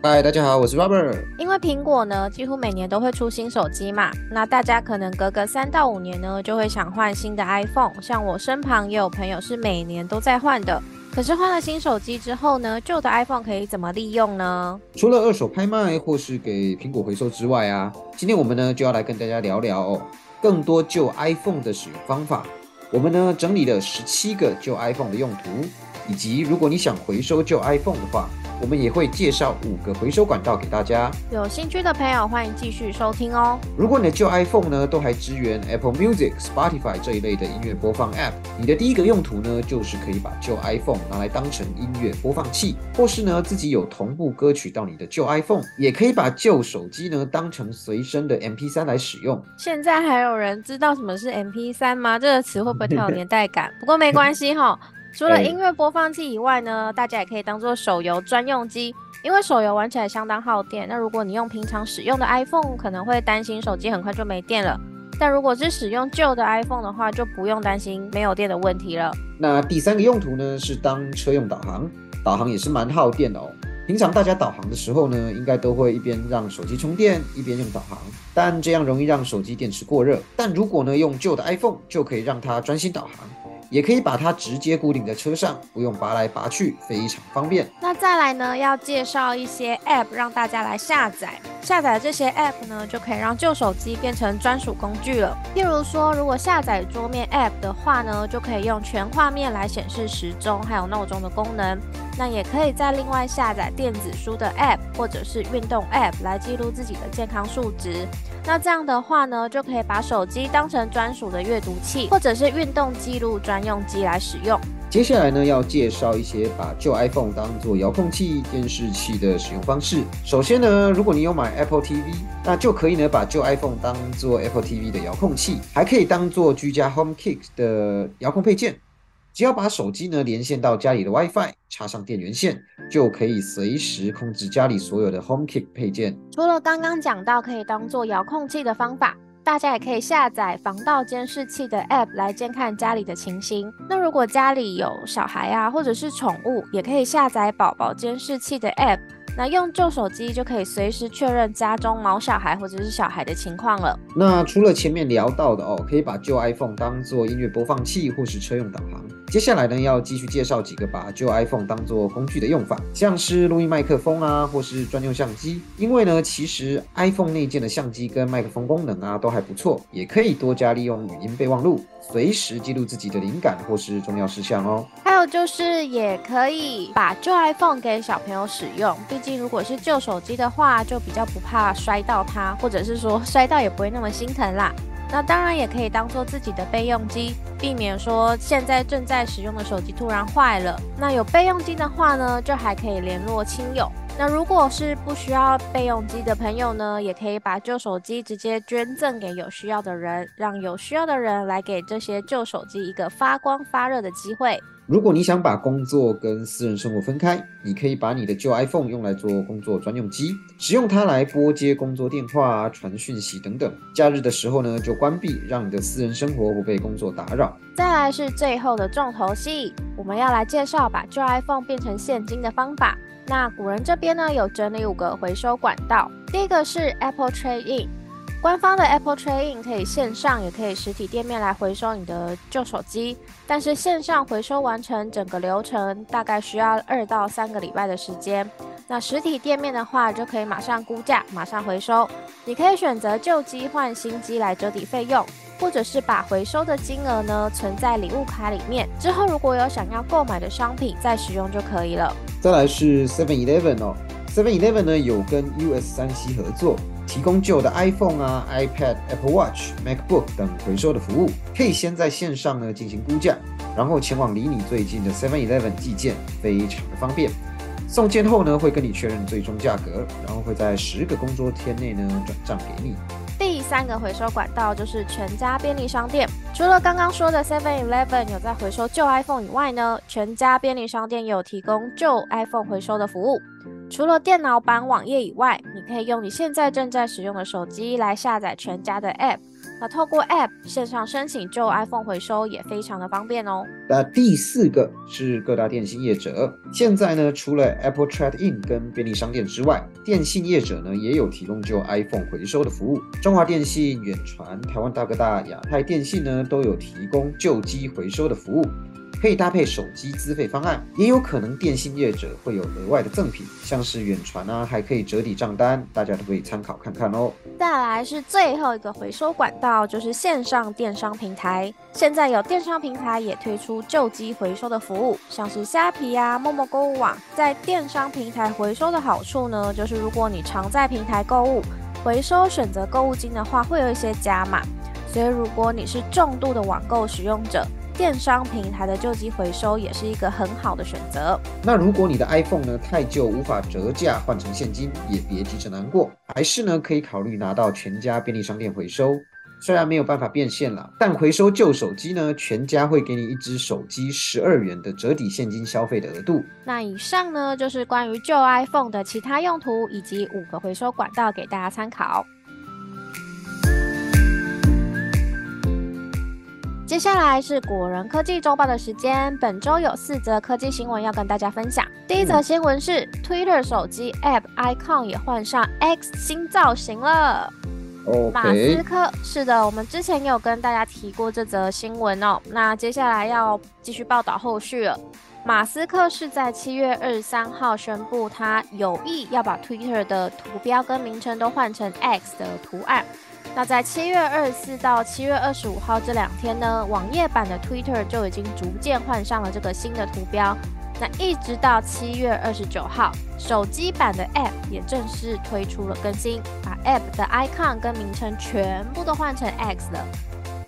嗨，大家好，我是 Robert。因为苹果呢，几乎每年都会出新手机嘛，那大家可能隔个三到五年呢，就会想换新的 iPhone。像我身旁也有朋友是每年都在换的。可是换了新手机之后呢，旧的 iPhone 可以怎么利用呢？除了二手拍卖或是给苹果回收之外啊，今天我们呢就要来跟大家聊聊哦，更多旧 iPhone 的使用方法。我们呢整理了十七个旧 iPhone 的用途，以及如果你想回收旧 iPhone 的话。我们也会介绍五个回收管道给大家，有兴趣的朋友欢迎继续收听哦。如果你的旧 iPhone 呢都还支援 Apple Music、Spotify 这一类的音乐播放 App，你的第一个用途呢就是可以把旧 iPhone 拿来当成音乐播放器，或是呢自己有同步歌曲到你的旧 iPhone，也可以把旧手机呢当成随身的 MP3 来使用。现在还有人知道什么是 MP3 吗？这个词会不会太有年代感？不过没关系哈。除了音乐播放器以外呢，大家也可以当做手游专用机，因为手游玩起来相当耗电。那如果你用平常使用的 iPhone，可能会担心手机很快就没电了。但如果是使用旧的 iPhone 的话，就不用担心没有电的问题了。那第三个用途呢，是当车用导航，导航也是蛮耗电的哦。平常大家导航的时候呢，应该都会一边让手机充电，一边用导航，但这样容易让手机电池过热。但如果呢，用旧的 iPhone，就可以让它专心导航。也可以把它直接固定在车上，不用拔来拔去，非常方便。那再来呢，要介绍一些 App 让大家来下载。下载这些 App 呢，就可以让旧手机变成专属工具了。譬如说，如果下载桌面 App 的话呢，就可以用全画面来显示时钟还有闹钟的功能。那也可以再另外下载电子书的 App 或者是运动 App 来记录自己的健康数值。那这样的话呢，就可以把手机当成专属的阅读器，或者是运动记录专用机来使用。接下来呢，要介绍一些把旧 iPhone 当做遥控器、电视器的使用方式。首先呢，如果你有买 Apple TV，那就可以呢把旧 iPhone 当做 Apple TV 的遥控器，还可以当做居家 HomeKit 的遥控配件。只要把手机呢连线到家里的 WiFi，插上电源线，就可以随时控制家里所有的 HomeKit 配件。除了刚刚讲到可以当做遥控器的方法，大家也可以下载防盗监视器的 App 来监看家里的情形。那如果家里有小孩啊，或者是宠物，也可以下载宝宝监视器的 App。那用旧手机就可以随时确认家中毛小孩或者是小孩的情况了。那除了前面聊到的哦，可以把旧 iPhone 当做音乐播放器或是车用导航。接下来呢，要继续介绍几个把旧 iPhone 当做工具的用法，像是录音麦克风啊，或是专用相机。因为呢，其实 iPhone 内建的相机跟麦克风功能啊都还不错，也可以多加利用语音备忘录，随时记录自己的灵感或是重要事项哦。还有就是也可以把旧 iPhone 给小朋友使用，毕竟。如果是旧手机的话，就比较不怕摔到它，或者是说摔到也不会那么心疼啦。那当然也可以当做自己的备用机，避免说现在正在使用的手机突然坏了。那有备用机的话呢，就还可以联络亲友。那如果是不需要备用机的朋友呢，也可以把旧手机直接捐赠给有需要的人，让有需要的人来给这些旧手机一个发光发热的机会。如果你想把工作跟私人生活分开，你可以把你的旧 iPhone 用来做工作专用机，使用它来拨接工作电话、传讯息等等。假日的时候呢，就关闭，让你的私人生活不被工作打扰。再来是最后的重头戏，我们要来介绍把旧 iPhone 变成现金的方法。那古人这边呢，有整理五个回收管道。第一个是 Apple Trade In。官方的 Apple Trade In 可以线上也可以实体店面来回收你的旧手机，但是线上回收完成整个流程大概需要二到三个礼拜的时间。那实体店面的话就可以马上估价，马上回收。你可以选择旧机换新机来折抵费用，或者是把回收的金额呢存在礼物卡里面，之后如果有想要购买的商品再使用就可以了。再来是 Seven Eleven 哦，Seven Eleven 呢有跟 US 三 C 合作。提供旧的 iPhone 啊、iPad、Apple Watch、MacBook 等回收的服务，可以先在线上呢进行估价，然后前往离你最近的 Seven Eleven 寄件，非常的方便。送件后呢，会跟你确认最终价格，然后会在十个工作天内呢转账给你。第三个回收管道就是全家便利商店。除了刚刚说的 Seven Eleven 有在回收旧 iPhone 以外呢，全家便利商店也有提供旧 iPhone 回收的服务。除了电脑版网页以外，你可以用你现在正在使用的手机来下载全家的 App。那透过 App 线上申请旧 iPhone 回收也非常的方便哦。那第四个是各大电信业者，现在呢除了 Apple Trade In 跟便利商店之外，电信业者呢也有提供旧 iPhone 回收的服务。中华电信、远传、台湾大哥大、亚太电信呢都有提供旧机回收的服务。可以搭配手机资费方案，也有可能电信业者会有额外的赠品，像是远传啊，还可以折抵账单，大家都可以参考看看哦。再来是最后一个回收管道，就是线上电商平台。现在有电商平台也推出旧机回收的服务，像是虾皮啊、陌陌购物网。在电商平台回收的好处呢，就是如果你常在平台购物，回收选择购物金的话，会有一些加码。所以如果你是重度的网购使用者，电商平台的旧机回收也是一个很好的选择。那如果你的 iPhone 呢太旧，无法折价换成现金，也别急着难过，还是呢可以考虑拿到全家便利商店回收。虽然没有办法变现了，但回收旧手机呢，全家会给你一只手机十二元的折抵现金消费的额度。那以上呢就是关于旧 iPhone 的其他用途以及五个回收管道给大家参考。接下来是果仁科技周报的时间，本周有四则科技新闻要跟大家分享。第一则新闻是 Twitter 手机 App icon 也换上 X 新造型了。马斯克是的，我们之前有跟大家提过这则新闻哦。那接下来要继续报道后续了。马斯克是在七月二十三号宣布，他有意要把 Twitter 的图标跟名称都换成 X 的图案。那在七月二十四到七月二十五号这两天呢，网页版的 Twitter 就已经逐渐换上了这个新的图标。那一直到七月二十九号，手机版的 App 也正式推出了更新，把 App 的 icon 跟名称全部都换成 X 了。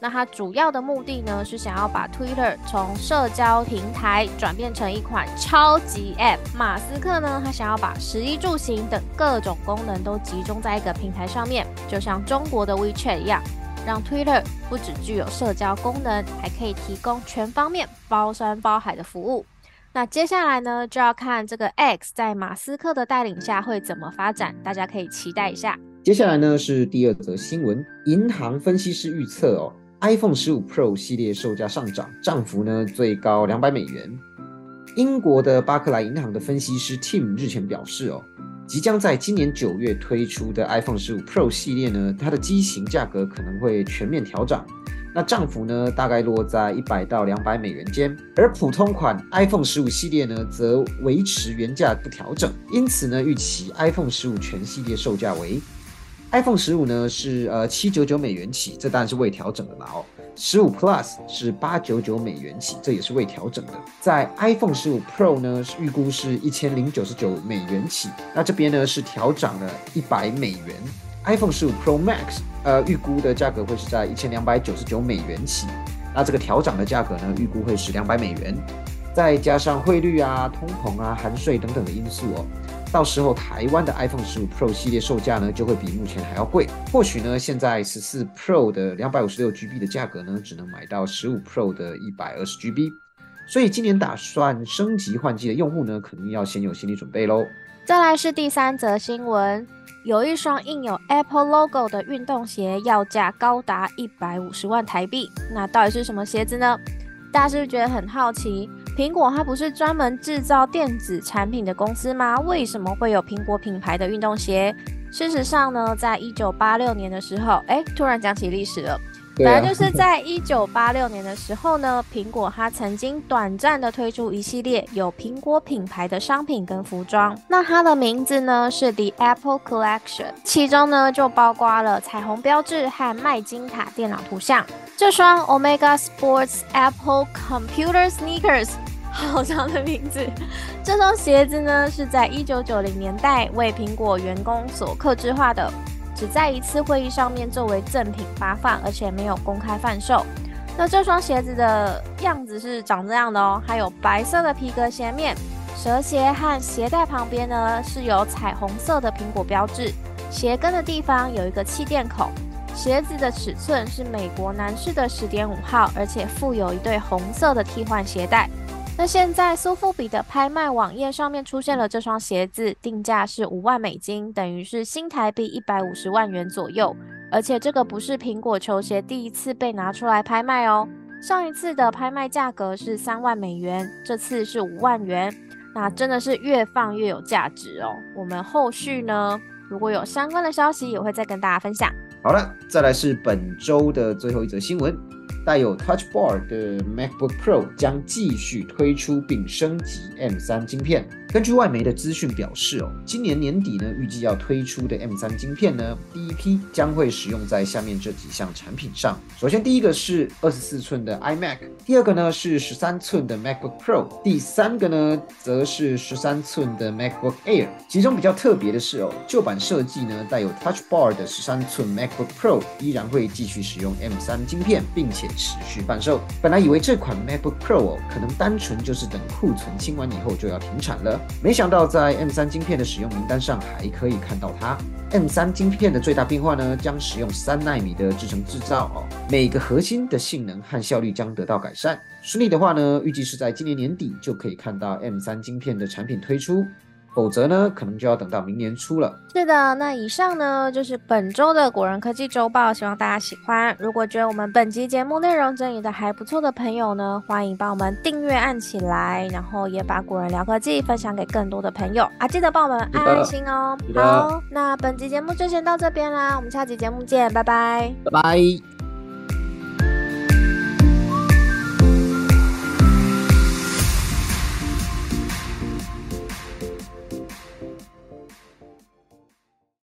那它主要的目的呢，是想要把 Twitter 从社交平台转变成一款超级 App。马斯克呢，他想要把食衣住行等各种功能都集中在一个平台上面，就像中国的 WeChat 一样，让 Twitter 不只具有社交功能，还可以提供全方面包山包海的服务。那接下来呢，就要看这个 X 在马斯克的带领下会怎么发展，大家可以期待一下。接下来呢是第二则新闻，银行分析师预测哦。iPhone 十五 Pro 系列售价上涨，涨幅呢最高两百美元。英国的巴克莱银行的分析师 Tim 日前表示，哦，即将在今年九月推出的 iPhone 十五 Pro 系列呢，它的机型价格可能会全面调涨，那涨幅呢大概落在一百到两百美元间。而普通款 iPhone 十五系列呢，则维持原价不调整，因此呢，预期 iPhone 十五全系列售价为。iPhone 十五呢是呃七九九美元起，这当然是未调整的啦哦。十五 Plus 是八九九美元起，这也是未调整的。在 iPhone 十五 Pro 呢，预估是一千零九十九美元起，那这边呢是调涨了一百美元。iPhone 十五 Pro Max 呃预估的价格会是在一千两百九十九美元起，那这个调涨的价格呢预估会是两百美元，再加上汇率啊、通膨啊、含税等等的因素哦。到时候台湾的 iPhone 十五 Pro 系列售价呢，就会比目前还要贵。或许呢，现在十四 Pro 的两百五十六 GB 的价格呢，只能买到十五 Pro 的一百二十 GB。所以今年打算升级换机的用户呢，肯定要先有心理准备喽。再来是第三则新闻，有一双印有 Apple logo 的运动鞋，要价高达一百五十万台币。那到底是什么鞋子呢？大家是不是觉得很好奇？苹果它不是专门制造电子产品的公司吗？为什么会有苹果品牌的运动鞋？事实上呢，在一九八六年的时候，哎，突然讲起历史了。本来就是在一九八六年的时候呢，苹果它曾经短暂的推出一系列有苹果品牌的商品跟服装。那它的名字呢是 The Apple Collection，其中呢就包括了彩虹标志和麦金塔电脑图像。这双 Omega Sports Apple Computer Sneakers，好长的名字。这双鞋子呢是在一九九零年代为苹果员工所刻制化的。只在一次会议上面作为赠品发放，而且没有公开贩售。那这双鞋子的样子是长这样的哦，还有白色的皮革鞋面，蛇鞋和鞋带旁边呢是有彩虹色的苹果标志，鞋跟的地方有一个气垫孔，鞋子的尺寸是美国男士的十点五号，而且附有一对红色的替换鞋带。那现在苏富比的拍卖网页上面出现了这双鞋子，定价是五万美金，等于是新台币一百五十万元左右。而且这个不是苹果球鞋第一次被拿出来拍卖哦，上一次的拍卖价格是三万美元，这次是五万元。那真的是越放越有价值哦。我们后续呢，如果有相关的消息，也会再跟大家分享。好了，再来是本周的最后一则新闻。带有 Touch Bar 的 MacBook Pro 将继续推出并升级 M3 芯片。根据外媒的资讯表示，哦，今年年底呢，预计要推出的 M3 晶片呢，第一批将会使用在下面这几项产品上。首先，第一个是二十四寸的 iMac，第二个呢是十三寸的 MacBook Pro，第三个呢则是十三寸的 MacBook Air。其中比较特别的是，哦，旧版设计呢带有 Touch Bar 的十三寸 MacBook Pro 依然会继续使用 M3 晶片，并且持续贩售。本来以为这款 MacBook Pro 哦，可能单纯就是等库存清完以后就要停产了。没想到在 M3 晶片的使用名单上还可以看到它。M3 晶片的最大变化呢，将使用三纳米的制程制造哦，每个核心的性能和效率将得到改善。顺利的话呢，预计是在今年年底就可以看到 M3 晶片的产品推出。否则呢，可能就要等到明年初了。是的，那以上呢就是本周的果仁科技周报，希望大家喜欢。如果觉得我们本集节目内容整理的还不错的朋友呢，欢迎帮我们订阅按起来，然后也把果仁聊科技分享给更多的朋友啊！记得帮我们按爱心哦。好，那本集节目就先到这边啦，我们下期节目见，拜拜，拜拜。